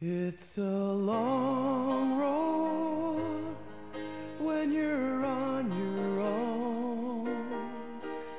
It's a long road when you're on your own,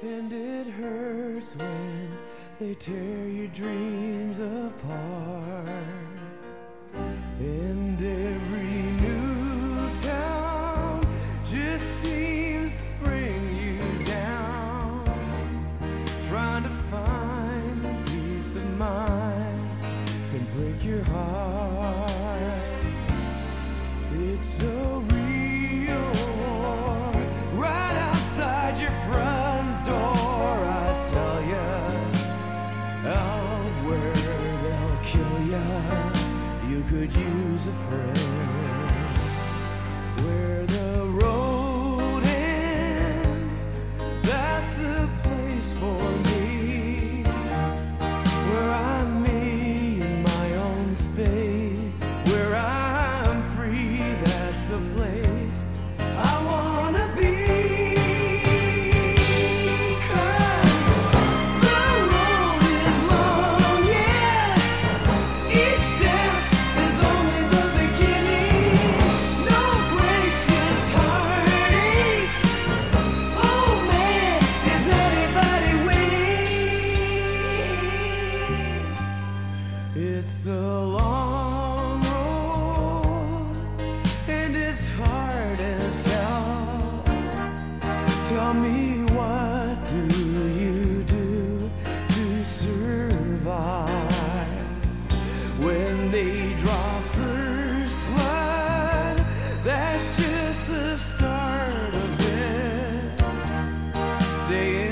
and it hurts when they tear your dreams apart. And your heart. It's so real, right outside your front door. I tell you, out where they'll kill you, you could use a friend. It's a long road and it's hard as hell. Tell me what do you do to survive when they draw first blood? That's just the start of it. Day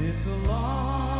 It's a long